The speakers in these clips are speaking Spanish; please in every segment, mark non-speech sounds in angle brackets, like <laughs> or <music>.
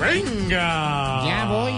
¡Venga! Ya voy.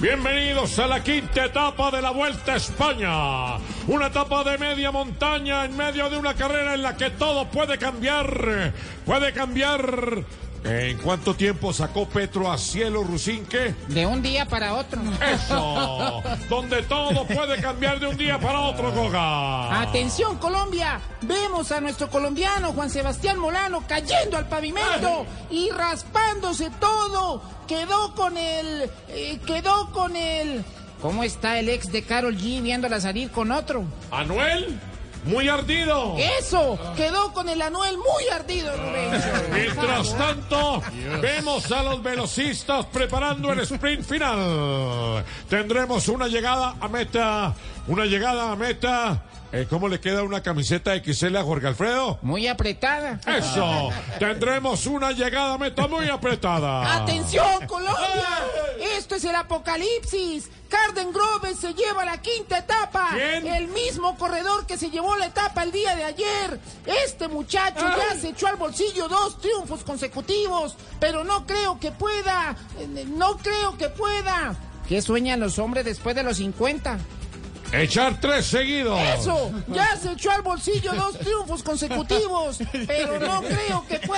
Bienvenidos a la quinta etapa de la Vuelta a España. Una etapa de media montaña en medio de una carrera en la que todo puede cambiar. Puede cambiar. ¿En cuánto tiempo sacó Petro a Cielo Rusinque? De un día para otro. Eso. Donde todo puede cambiar de un día para otro, Goga. Atención Colombia, vemos a nuestro colombiano Juan Sebastián Molano cayendo al pavimento y raspándose todo. Quedó con el... eh, quedó con el... ¿Cómo está el ex de Carol G viéndola salir con otro? Anuel, muy ardido. Eso, quedó con el Anuel muy ardido, Rubén. Mientras tanto, vemos a los velocistas preparando el sprint final. Tendremos una llegada a meta, una llegada a meta. Eh, ¿Cómo le queda una camiseta XL a Jorge Alfredo? Muy apretada. Eso, tendremos una llegada a meta muy apretada. ¡Atención, Colombia! Esto es el apocalipsis. Carden Grove se lleva la quinta etapa. ¿Quién? El mismo corredor que se llevó la etapa el día de ayer. Este muchacho ya se echó al bolsillo dos triunfos consecutivos, pero no creo que pueda. No creo que pueda. ¿Qué sueñan los hombres después de los 50? Echar tres seguidos. Eso, ya se echó al bolsillo dos triunfos consecutivos, <laughs> pero no creo que pueda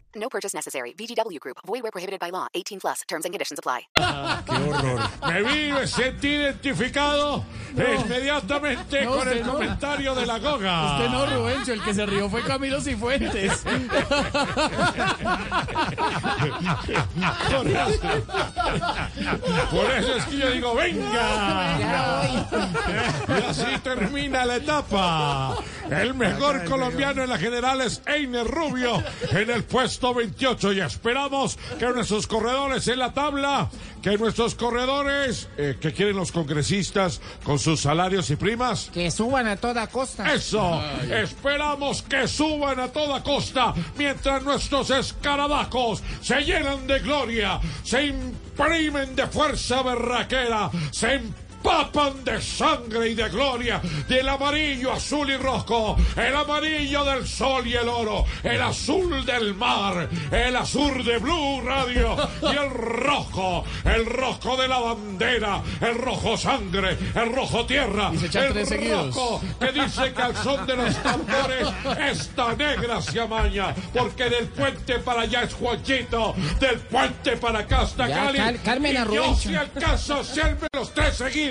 No purchase necessary. VGW Group. Void where prohibited by law. 18 plus. Terms and conditions apply. <laughs> Me vi, me sentí identificado inmediatamente No, con el no. comentario de la Goga. Usted no, Rubencho, el que se rió fue Camilo Cifuentes. Por eso es que yo digo, venga. Y así termina la etapa. El mejor colombiano en la general es Einer Rubio en el puesto 28 y esperamos que nuestros corredores en la tabla, que nuestros corredores, eh, que quieren los congresistas con sus salarios y primas, Que suban a toda costa. eso, esperamos que suban a toda costa mientras nuestros escarabajos se llenan de gloria, se imprimen de fuerza berraquera, se empapan de sangre y de gloria del amarillo, azul y rojo, el amarillo del sol y el oro, el azul del mar, el azul de Blue Radio <laughs> y el rojo, el rojo de la bandera, el rojo sangre, el rojo tierra, Y se echan el tres seguidos. rojo que dice que al son de los tambores esta negra se amaña, porque del puente para allá es Juanchito, del puente para acá está Ya, Cali. Cal- Carmen y yo si alcanzo a hacerme los tres seguidos.